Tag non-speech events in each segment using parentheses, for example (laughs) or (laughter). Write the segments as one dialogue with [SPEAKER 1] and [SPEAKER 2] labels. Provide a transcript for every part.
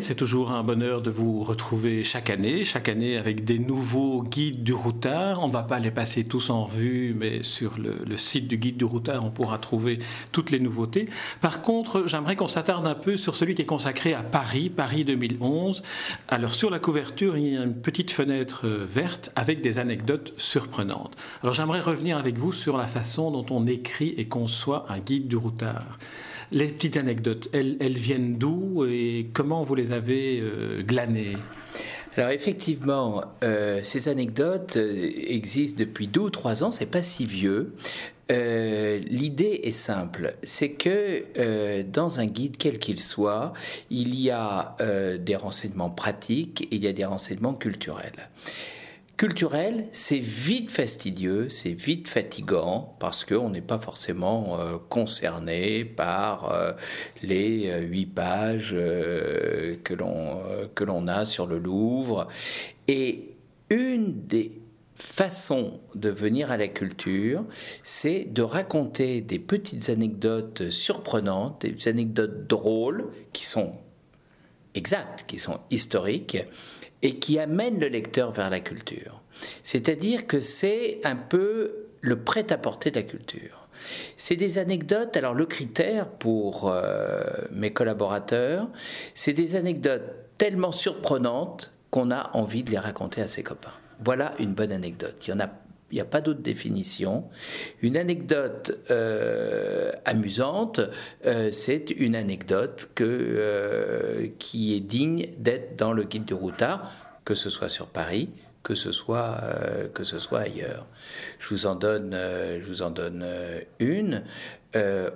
[SPEAKER 1] C'est toujours un bonheur de vous retrouver chaque année, chaque année avec des nouveaux guides du routard. On ne va pas les passer tous en vue, mais sur le, site du guide du routard, on pourra trouver toutes les nouveautés. Par contre, j'aimerais qu'on s'attarde un peu sur celui qui est consacré à Paris, Paris 2011. Alors sur la couverture, il y a une petite fenêtre euh, verte avec des anecdotes surprenantes. Alors j'aimerais revenir avec vous sur la façon dont on écrit et conçoit un guide du routard. Les petites anecdotes, elles, viennent d'où et comment vous les avez euh, glanées?
[SPEAKER 2] Alors effectivement, euh, ces anecdotes euh, existent depuis deux ou trois ans, c'est pas si vieux. L'idée est simple, c'est que dans un guide quel qu'il soit, il y a des renseignements pratiques et il y a des renseignements culturels culturel, c'est vite fastidieux, c'est vite fatigant parce qu'on n'est pas forcément euh, concerné par euh, les euh, huit pages que l'on a sur le Louvre. Et une des façons de venir à la culture, c'est de raconter des petites anecdotes surprenantes, des anecdotes drôles qui sont exactes, qui sont historiques, et qui amène le lecteur vers la culture. C'est-à-dire que c'est un peu le prêt-à-porter de la culture. C'est des anecdotes, alors le critère pour euh, mes collaborateurs, c'est des anecdotes tellement surprenantes qu'on a envie de les raconter à ses copains. Voilà une bonne anecdote. Il y en a il n'y a pas d'autre définition. Une anecdote euh, amusante, euh, c'est une anecdote que, euh, qui est digne d'être dans le guide du routard, que ce soit sur Paris, que ce soit, que ce soit ailleurs. Je vous en donne, je vous en donne une.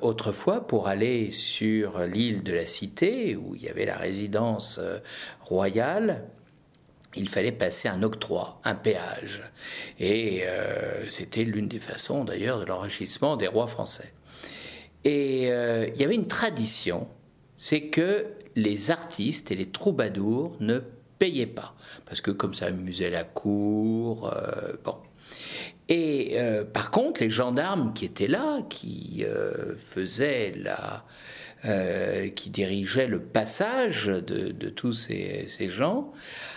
[SPEAKER 2] autrefois, pour aller sur l'île de la Cité, où il y avait la résidence royale, il fallait passer un octroi, un péage. Et euh, c'était l'une des façons d'ailleurs de l'enrichissement des rois français. Et euh, il y avait une tradition, c'est que les artistes et les troubadours ne payaient pas, parce que comme ça amusait la cour, euh, bon. Et par contre, les gendarmes qui étaient là, qui faisaient la, qui dirigeaient le passage de, tous ces, gens,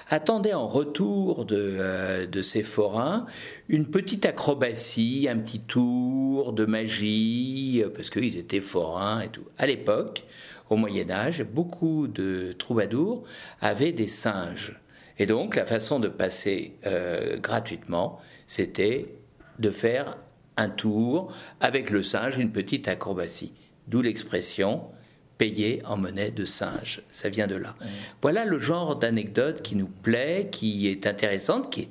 [SPEAKER 2] attendait en retour de, euh, de ces forains une petite acrobatie, un petit tour de magie, euh, parce qu'ils étaient forains et tout. À l'époque, au Moyen Âge, beaucoup de troubadours avaient des singes. Et donc la façon de passer euh, gratuitement, c'était de faire un tour avec le singe, une petite acrobatie. D'où l'expression payé en monnaie de singe. Ça vient de là. Voilà le genre d'anecdote qui nous plaît, qui est intéressante, qui est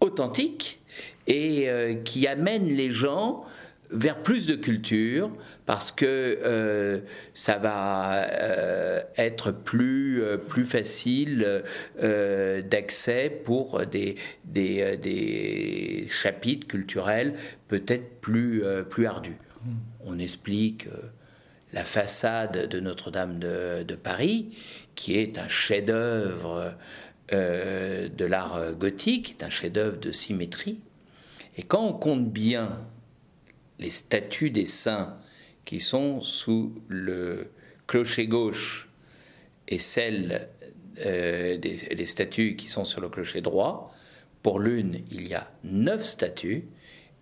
[SPEAKER 2] authentique et euh, qui amène les gens vers plus de culture parce que euh, ça va euh, être plus, plus facile d'accès pour des, des, des, chapitres culturels peut-être plus, plus ardus. Hmm. On explique la façade de Notre-Dame de, Paris, qui est un chef-d'œuvre euh, de l'art gothique, un chef-d'œuvre de symétrie. Et quand on compte bien les statues des saints qui sont sous le clocher gauche et celles euh, des statues qui sont sur le clocher droit, pour l'une il y a neuf statues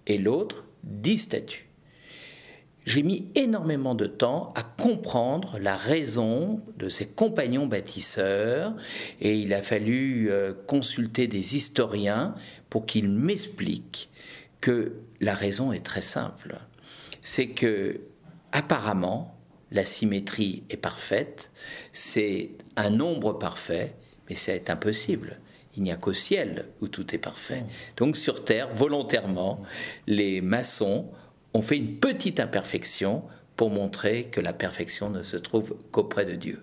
[SPEAKER 2] et l'autre dix statues j'ai mis énormément de temps à comprendre la raison de ces compagnons bâtisseurs et il a fallu euh, consulter des historiens pour qu'ils m'expliquent que la raison est très simple. C'est que apparemment la symétrie est parfaite, c'est un nombre parfait, mais c'est impossible. Il n'y a qu'au ciel où tout est parfait. Donc sur Terre, volontairement, les maçons on fait une petite imperfection pour montrer que la perfection ne se trouve qu'auprès de Dieu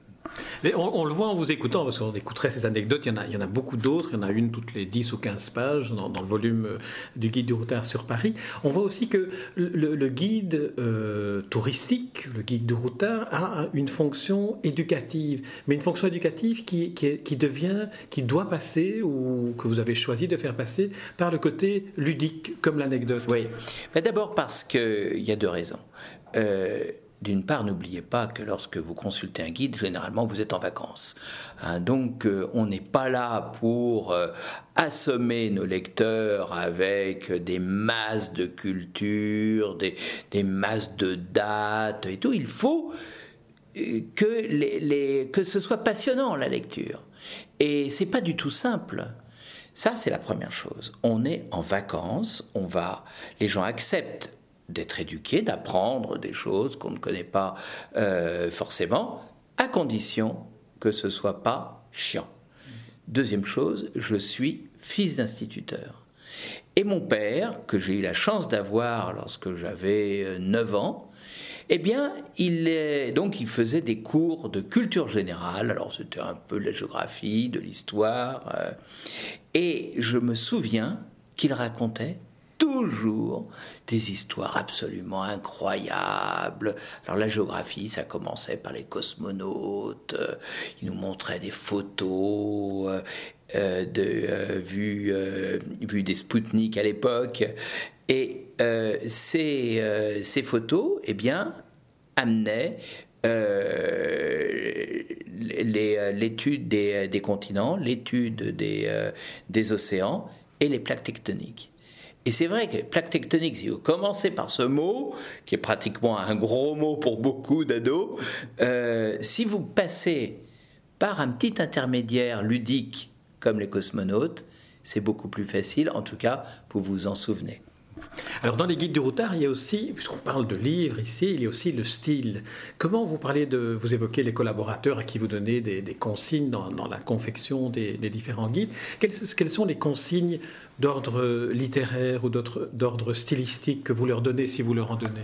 [SPEAKER 1] on, le voit en vous écoutant, parce qu'on écouterait ces anecdotes, il y en a, beaucoup d'autres, il y en a une toutes les 10 ou 15 pages dans, le volume euh, du guide du routard sur Paris. On voit aussi que le, guide euh, touristique, le guide du routard, a une fonction éducative, mais une fonction éducative qui, qui, devient, qui doit passer, ou que vous avez choisi de faire passer, par le côté ludique, comme l'anecdote.
[SPEAKER 2] Oui, d'abord parce qu'il y a deux raisons. Euh, d'une part, n'oubliez pas que lorsque vous consultez un guide, généralement vous êtes en vacances. Hein. donc euh, on n'est pas là pour euh, assommer nos lecteurs avec des masses de culture, des, masses de dates et tout. Il faut euh, que, que ce soit passionnant la lecture. Et c'est pas du tout simple. Ça, c'est la première chose. On est en vacances, on va, les gens acceptent d'être éduqué, d'apprendre des choses qu'on ne connaît pas euh, forcément, à condition que ce soit pas chiant. Deuxième chose, je suis fils d'instituteur. Et mon père, que j'ai eu la chance d'avoir lorsque j'avais 9 euh, ans, eh bien, il est, donc il faisait des cours de culture générale. Alors c'était un peu de la géographie, de l'histoire, euh, et je me souviens qu'il racontait toujours des histoires absolument incroyables. Alors la géographie, ça commençait par les cosmonautes, euh, il nous montrait des photos euh, euh, de vues, vues des Spoutnik à l'époque, et ces, photos, eh bien, amenaient l'étude des, continents, l'étude des océans et les plaques tectoniques. Et c'est vrai que plaque tectonique, si vous commencez par ce mot, qui est pratiquement un gros mot pour beaucoup d'ados, euh, si vous passez par un petit intermédiaire ludique comme les cosmonautes, c'est beaucoup plus facile, en tout cas, vous vous en souvenez.
[SPEAKER 1] Alors dans les guides du routard, il y a aussi, puisqu'on parle de livres ici, il y a aussi le style. Comment vous parlez de, vous évoquez les collaborateurs à qui vous donnez des, consignes dans, la confection des, différents guides. Quelles, sont les consignes d'ordre littéraire ou d'ordre stylistique que vous leur donnez si vous leur en donnez?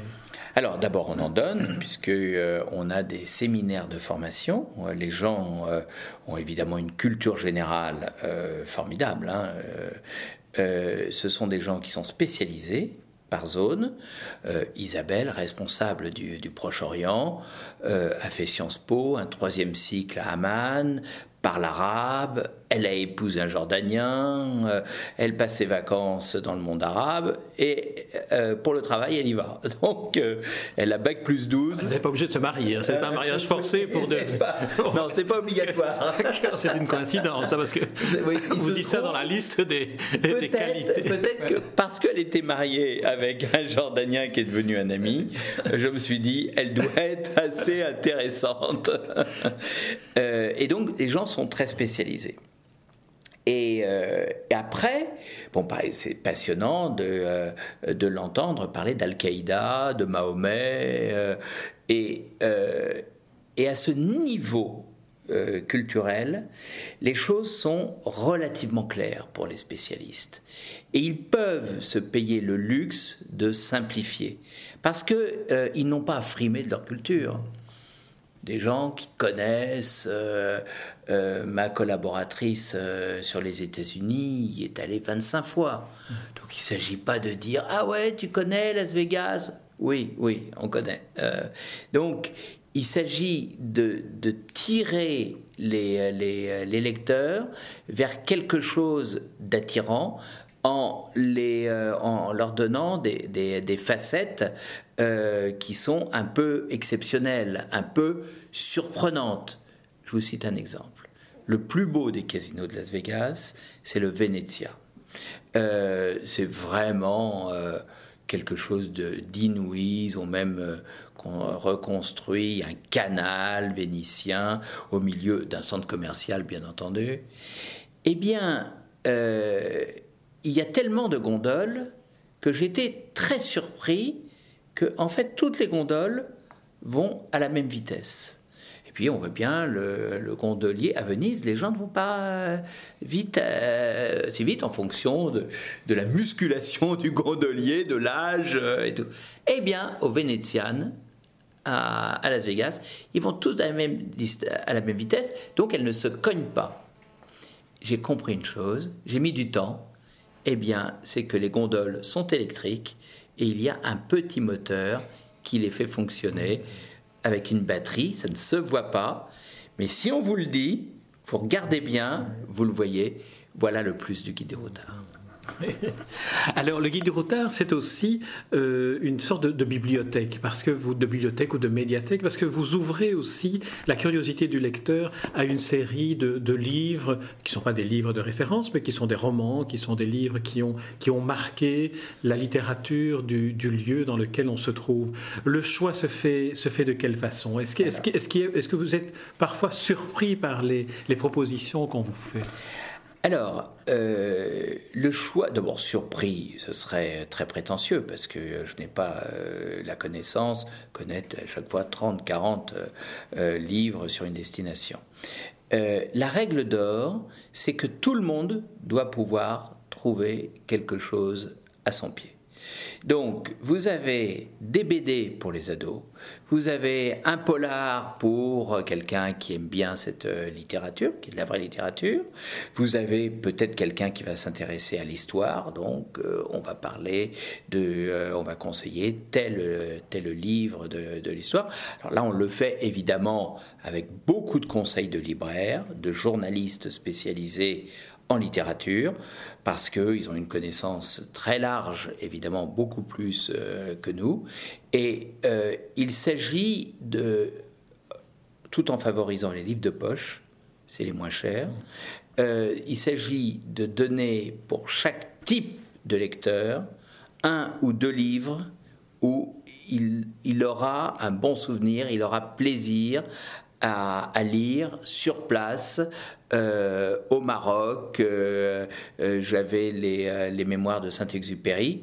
[SPEAKER 2] Alors d'abord on en donne puisque euh, on a des séminaires de formation. Les gens euh, ont évidemment une culture générale euh, formidable. Hein, euh, ce sont des gens qui sont spécialisés par zone. Euh, Isabelle, responsable du, Proche-Orient, euh, a fait Sciences Po, un troisième cycle à Amman, parle arabe, elle a épousé un Jordanien, euh, elle passe ses vacances dans le monde arabe, et euh, pour le travail, elle y va. (laughs) Donc, euh, elle a bac plus 12.
[SPEAKER 1] Vous n'êtes pas obligé de se marier, hein. c'est pas un mariage forcé pour (laughs) de...
[SPEAKER 2] non, c'est pas obligatoire. (laughs)
[SPEAKER 1] c'est une coïncidence, hein, parce que vous dites ça dans la liste des, des qualités.
[SPEAKER 2] Peut-être que parce qu'elle était mariée avec un Jordanien qui est devenu un ami, je me suis dit, elle doit être assez intéressante. et donc, les gens sont très spécialisés. Euh, et, après, bon, c'est passionnant de, euh, de l'entendre parler d'Al-Qaïda, de Mahomet, euh, et, et à ce niveau culturel, les choses sont relativement claires pour les spécialistes. Et ils peuvent se payer le luxe de simplifier, parce qu'ils n'ont pas à frimer de leur culture des gens qui connaissent. Euh, euh, ma collaboratrice euh, sur les États-Unis y est allée 25 fois. Donc il ne s'agit pas de dire Ah ouais, tu connais Las Vegas? Oui, oui, on connaît. donc il s'agit de, tirer les, les, lecteurs vers quelque chose d'attirant en, les, en leur donnant des, facettes euh, qui sont un peu exceptionnelles, un peu surprenantes. Je vous cite un exemple. Le plus beau des casinos de Las Vegas, c'est le Venezia. Euh, c'est vraiment euh, quelque chose d'inouï. Ils ont même reconstruit un canal vénitien au milieu d'un centre commercial, bien entendu. Eh bien, il y a tellement de gondoles que j'étais très surpris que en fait toutes les gondoles vont à la même vitesse. Et puis on voit bien le, gondolier à Venise, les gens ne vont pas euh, vite, euh, si vite en fonction de, la musculation du gondolier, de l'âge euh, et tout. Eh bien, au Vénétian, à, Las Vegas, ils vont tous à la, même, à la même vitesse, donc elles ne se cognent pas. J'ai compris une chose, j'ai mis du temps, eh bien, c'est que les gondoles sont électriques et il y a un petit moteur qui les fait fonctionner avec une batterie, ça ne se voit pas, mais si on vous le dit, vous regardez bien, vous le voyez, voilà le plus du guide des routard. (laughs)
[SPEAKER 1] Alors, le guide du routard, c'est aussi euh, une sorte de, bibliothèque, parce que vous, de bibliothèque ou de médiathèque, parce que vous ouvrez aussi la curiosité du lecteur à une série de, livres qui ne sont pas des livres de référence, mais qui sont des romans, qui sont des livres qui ont, qui ont marqué la littérature du, lieu dans lequel on se trouve. Le choix se fait, se fait de quelle façon? Est-ce que, est -ce est -ce que vous êtes parfois surpris par les, les propositions qu'on vous fait?
[SPEAKER 2] Alors, euh, le choix, d'abord surpris, ce serait très prétentieux parce que je n'ai pas euh, la connaissance, connaître à chaque fois 30, 40 euh, livres sur une destination. la règle d'or, c'est que tout le monde doit pouvoir trouver quelque chose à son pied. Donc, vous avez des BD pour les ados, vous avez un polar pour quelqu'un qui aime bien cette euh, littérature, qui est de la vraie littérature, vous avez peut-être quelqu'un qui va s'intéresser à l'histoire, donc euh, on va parler de, euh, on va conseiller tel, tel livre de, de l'histoire. Alors là, on le fait évidemment avec beaucoup de conseils de libraires, de journalistes spécialisés en littérature, parce qu'ils ont une connaissance très large, évidemment beaucoup plus euh, que nous, et euh, il s'agit de, tout en favorisant les livres de poche, c'est les moins chers, euh, il s'agit de donner pour chaque type de lecteur un ou deux livres où il, il aura un bon souvenir, il aura plaisir à, lire sur place euh, au Maroc. Euh, euh, j'avais les, les, mémoires de Saint-Exupéry.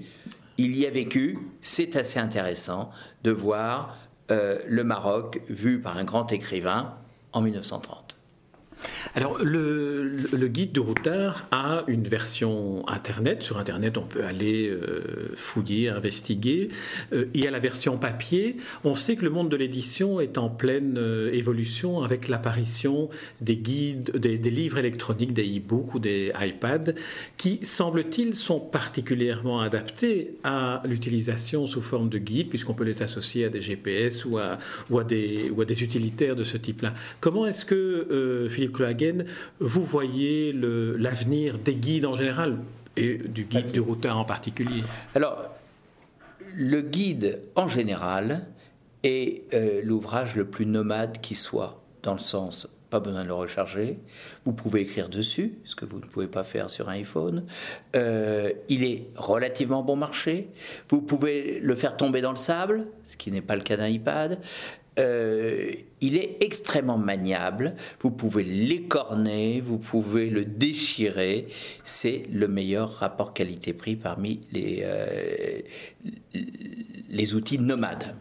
[SPEAKER 2] Il y a vécu. C'est assez intéressant de voir le Maroc vu par un grand écrivain en 1930.
[SPEAKER 1] Alors, le, guide du routard a une version Internet. Sur Internet, on peut aller euh, fouiller, investiguer. Euh, il y a la version papier. On sait que le monde de l'édition est en pleine euh, évolution avec l'apparition des guides, des, livres électroniques, des e-books ou des iPads, qui, semble-t-il, sont particulièrement adaptés à l'utilisation sous forme de guide, puisqu'on peut les associer à des GPS ou à, des, ou à des utilitaires de ce type-là. Comment est-ce que, Philippe Vous voyez l'avenir des guides en général et du guide du routeur en particulier
[SPEAKER 2] Alors, le guide en général est euh, l'ouvrage le plus nomade qui soit, dans le sens pas besoin de le recharger. Vous pouvez écrire dessus, ce que vous ne pouvez pas faire sur un iPhone. Euh, il est relativement bon marché. Vous pouvez le faire tomber dans le sable, ce qui n'est pas le cas d'un iPad. Euh, il est extrêmement maniable. Vous pouvez l'écorner, vous pouvez le déchirer. C'est le meilleur rapport qualité-prix parmi les, euh, les outils nomades.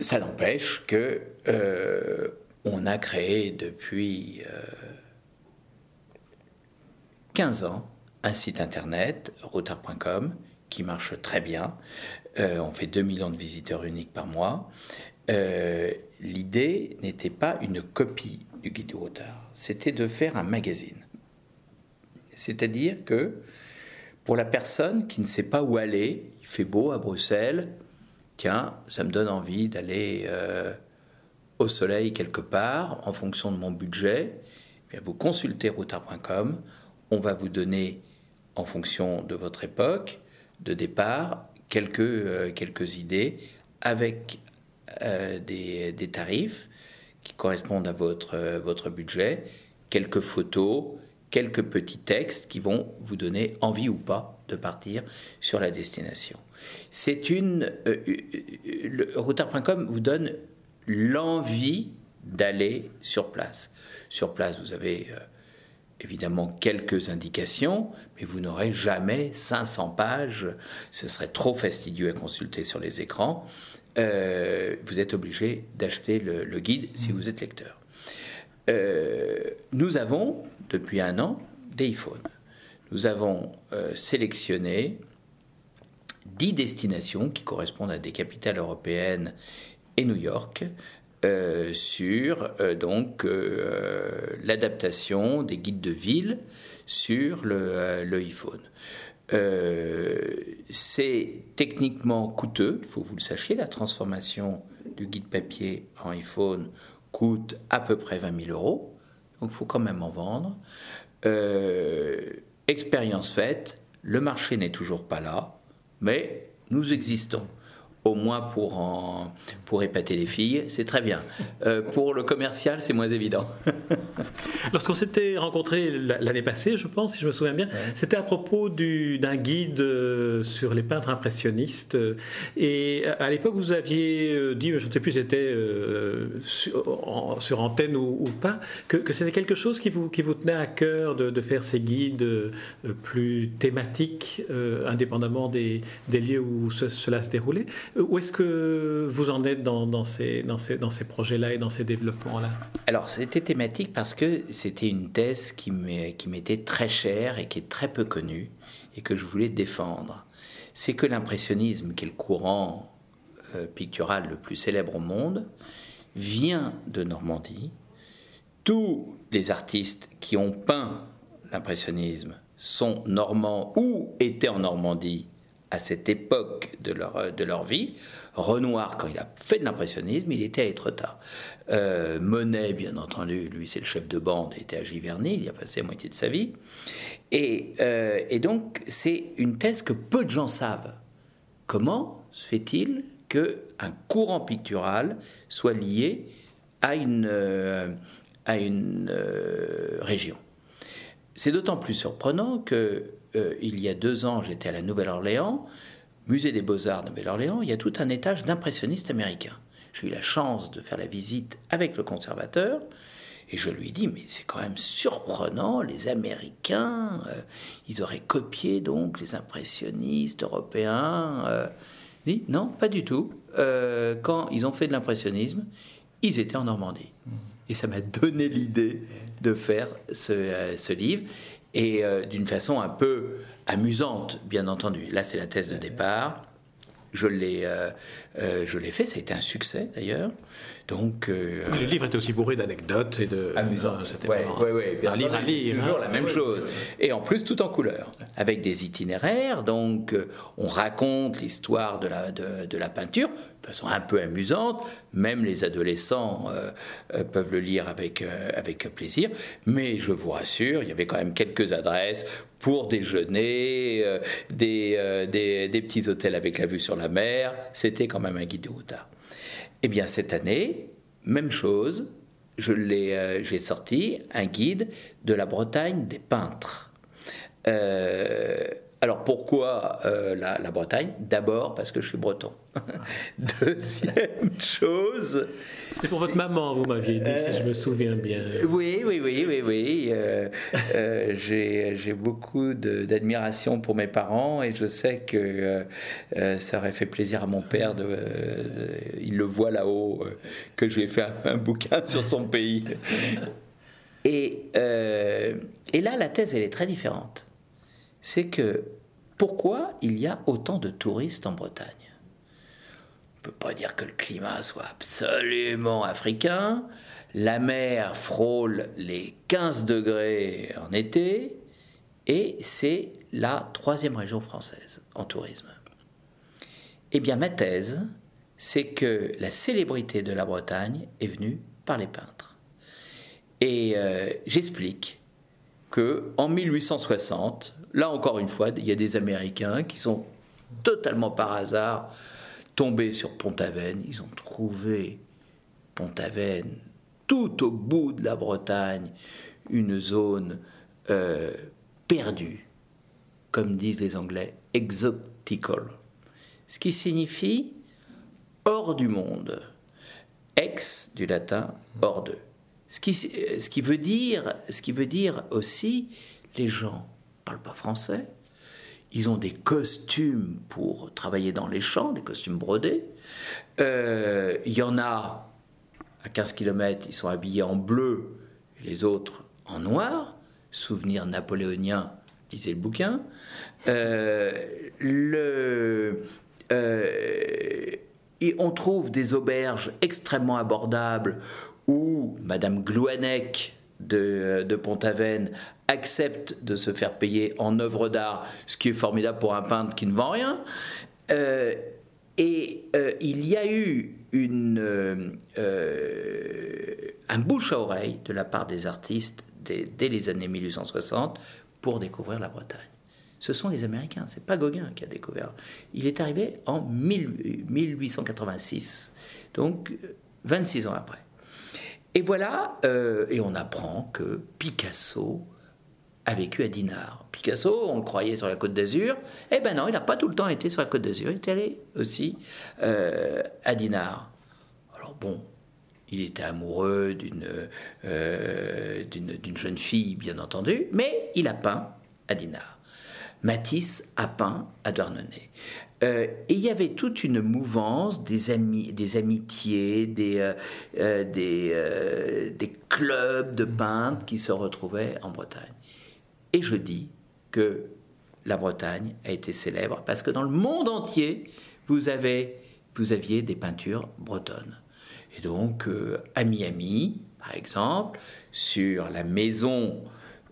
[SPEAKER 2] Ça n'empêche que euh, on a créé depuis 15 ans un site internet, routard.com, qui marche très bien. Euh, on fait 2 millions de visiteurs uniques par mois. Euh, l'idée n'était pas une copie du guide du routard, c'était de faire un magazine. C'est-à-dire que pour la personne qui ne sait pas où aller, il fait beau à Bruxelles, tiens, ça me donne envie d'aller euh, au soleil quelque part en fonction de mon budget, eh bien vous consultez routard.com, on va vous donner en fonction de votre époque de départ quelques, euh, quelques idées avec euh, des, des, tarifs qui correspondent à votre, euh, votre budget, quelques photos, quelques petits textes qui vont vous donner envie ou pas de partir sur la destination. C'est une. routard.com vous donne l'envie d'aller sur place. Sur place, vous avez évidemment quelques indications, mais vous n'aurez jamais 500 pages. Ce serait trop fastidieux à consulter sur les écrans. Euh, vous êtes obligé d'acheter le, guide si vous êtes lecteur. Euh, nous avons, depuis un an, des iPhones. Nous avons euh, sélectionné 10 destinations qui correspondent à des capitales européennes et New York, euh, sur euh, donc euh, l'adaptation des guides de ville sur le, le iPhone. c'est techniquement coûteux, il faut que vous le sachiez, la transformation du guide papier en iPhone coûte à peu près 20 000 euros, donc il faut quand même en vendre. expérience faite, le marché n'est toujours pas là, mais nous existons au moins pour, en, pour épater les filles, c'est très bien. Euh, pour le commercial, c'est moins évident. (laughs)
[SPEAKER 1] Lorsqu'on s'était rencontrés l'année passée, je pense, si je me souviens bien, c'était à propos d'un guide euh, sur les peintres impressionnistes. Et à l'époque, vous aviez euh, dit, je ne sais plus si c'était sur, antenne ou, pas, que, c'était quelque chose qui vous, qui vous tenait à cœur de, faire ces guides plus thématiques, indépendamment des, des, lieux où cela se déroulait. Où est-ce que vous en êtes dans, dans ces, projets-là et dans ces développements-là?
[SPEAKER 2] Alors, c'était thématique parce que c'était une thèse qui m'était très chère et qui est très peu connue et que je voulais défendre. C'est que l'impressionnisme, qui est le courant euh, pictural le plus célèbre au monde, vient de Normandie. Tous les artistes qui ont peint l'impressionnisme sont normands ou étaient en Normandie à cette époque de leur, de leur vie. Renoir, quand il a fait de l'impressionnisme, il était à Étretat. Euh, Monet, bien entendu, lui c'est le chef de bande, était à Giverny, il y a passé la moitié de sa vie. Et, euh, et donc c'est une thèse que peu de gens savent. Comment se fait-il qu'un courant pictural soit lié à une, euh, à une euh, région? C'est d'autant plus surprenant que euh, il y a deux ans, j'étais à la Nouvelle-Orléans, musée des beaux-arts de Nouvelle-Orléans, il y a tout un étage d'impressionnistes américains. J'ai eu la chance de faire la visite avec le conservateur. Et je lui dis, mais c'est quand même surprenant, les Américains, euh, ils auraient copié donc les impressionnistes européens. Euh. dit, non, pas du tout. quand ils ont fait de l'impressionnisme, ils étaient en Normandie. Mmh. Et ça m'a donné l'idée de faire ce, ce livre et euh, d'une façon un peu amusante, bien entendu. Là, c'est la thèse de départ. Je l'ai, euh, euh, je l'ai fait, ça a été un succès d'ailleurs. Donc,
[SPEAKER 1] euh, le livre était aussi bourré d'anecdotes et de.
[SPEAKER 2] Amusant. C'était ouais, un livre à lire. Toujours hein, la même chose. Et en plus, tout en couleur. Avec des itinéraires. Donc, euh, on raconte l'histoire de la, de, la peinture de façon un peu amusante. Même les adolescents peuvent le lire avec, avec plaisir. Mais je vous rassure, il y avait quand même quelques adresses pour déjeuner, des, des, des, petits hôtels avec la vue sur la mer. C'était quand même un guide de routard. Eh bien, cette année, même chose, je l'ai, euh, j'ai sorti un guide de la Bretagne des peintres. Euh, alors pourquoi euh, la, Bretagne? D'abord parce que je suis breton. (laughs) Deuxième (laughs) chose.
[SPEAKER 1] C'était pour votre maman, vous m'aviez dit, si je me souviens bien.
[SPEAKER 2] Oui, oui, oui, oui, oui. Euh, euh, j'ai beaucoup d'admiration pour mes parents et je sais que ça aurait fait plaisir à mon père. De, il le voit là-haut, que je lui ai fait un, bouquin sur son pays. (laughs) Et, et là, la thèse, elle est très différente c'est que pourquoi il y a autant de touristes en Bretagne? On ne peut pas dire que le climat soit absolument africain. La mer frôle les 15 degrés en été et c'est la troisième région française en tourisme. Eh bien, ma thèse, c'est que la célébrité de la Bretagne est venue par les peintres. Et euh, j'explique en 1860, là encore une fois, il y a des Américains qui sont totalement par hasard tombés sur Pont-Aven. Ils ont trouvé Pont-Aven tout au bout de la Bretagne, une zone euh, perdue, comme disent les Anglais, exotical, ce qui signifie hors du monde, ex du latin hors de. Ce qui, ce qui, veut, dire, ce qui veut dire aussi, les gens parlent pas français, ils ont des costumes pour travailler dans les champs, des costumes brodés. Euh, il y en a à 15 km, ils sont habillés en bleu, les autres en noir. Souvenir napoléonien, lisez le bouquin. Euh, euh, on trouve des auberges extrêmement abordables où Madame Glouanec de, de Pont-Aven accepte de se faire payer en œuvres d'art, ce qui est formidable pour un peintre qui ne vend rien. Euh, et euh, il y a eu euh, un bouche à oreille de la part des artistes dès, les années 1860 pour découvrir la Bretagne. Ce sont les Américains, c'est pas Gauguin qui a découvert. Il est arrivé en 1886, donc 26 ans après. Et voilà, euh, et on apprend que Picasso a vécu à Dinard. Picasso, on le croyait sur la côte d'Azur, eh ben non, il n'a pas tout le temps été sur la côte d'Azur, il est allé aussi euh, à Dinard. Alors bon, il était amoureux euh, d'une jeune fille, bien entendu, mais il a peint à Dinard. Matisse a peint à Douarnenez. Euh, et il y avait toute une mouvance des, des amitiés, des, euh, euh, des, clubs de peintres qui se retrouvaient en Bretagne. Et je dis que la Bretagne a été célèbre parce que dans le monde entier, vous aviez des peintures bretonnes. Et donc, à Miami, par exemple, sur la maison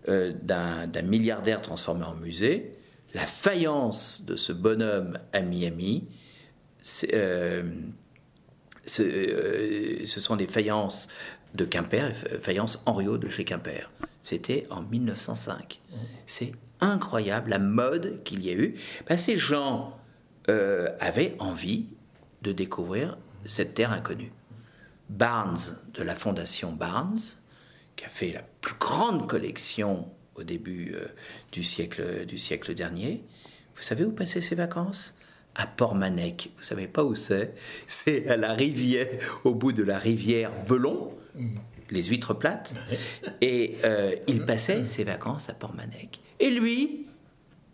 [SPEAKER 2] d'un milliardaire transformé en musée, la faïence de ce bonhomme à Miami, euh, euh, ce, sont des faïences de Quimper, faïences Henriot de chez Quimper. C'était en 1905. C'est incroyable la mode qu'il y a eu. Ben, ces gens euh, avaient envie de découvrir cette terre inconnue. Barnes, de la fondation Barnes, qui a fait la plus grande collection au début euh, du, siècle, du siècle dernier. Vous savez où passer ses vacances? À Port-Manec. Vous savez pas où c'est? C'est à la rivière, au bout de la rivière Belon, les huîtres plates. Et euh, il passait ses vacances à Port-Manec. Et lui,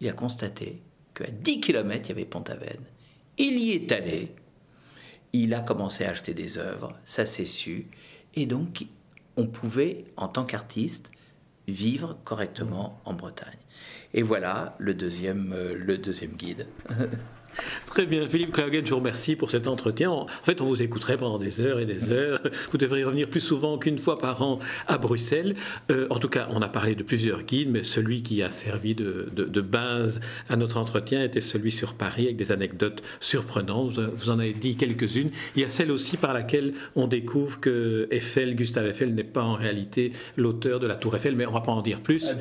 [SPEAKER 2] il a constaté qu'à 10 km, il y avait Pont-Aven. Il y est allé. Il a commencé à acheter des œuvres, ça s'est su. Et donc, on pouvait, en tant qu'artiste, vivre correctement en Bretagne. Et voilà le deuxième, euh, le deuxième guide. (laughs) (laughs)
[SPEAKER 1] Très bien, Philippe Clauget, je vous remercie pour cet entretien. En fait, on vous écouterait pendant des heures et des heures. Vous devriez revenir plus souvent qu'une fois par an à Bruxelles. Euh, en tout cas, on a parlé de plusieurs guides, mais celui qui a servi de, base à notre entretien était celui sur Paris avec des anecdotes surprenantes. Vous, en avez dit quelques-unes. Il y a celle aussi par laquelle on découvre que Eiffel, Gustave Eiffel, n'est pas en réalité l'auteur de la Tour Eiffel, mais on ne va pas en dire plus.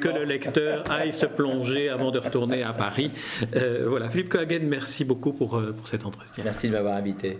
[SPEAKER 1] Que le lecteur aille se plonger avant de retourner à Paris. Euh, voilà, Philippe Merci beaucoup pour, euh, pour cet entretien.
[SPEAKER 2] Merci de m'avoir invité.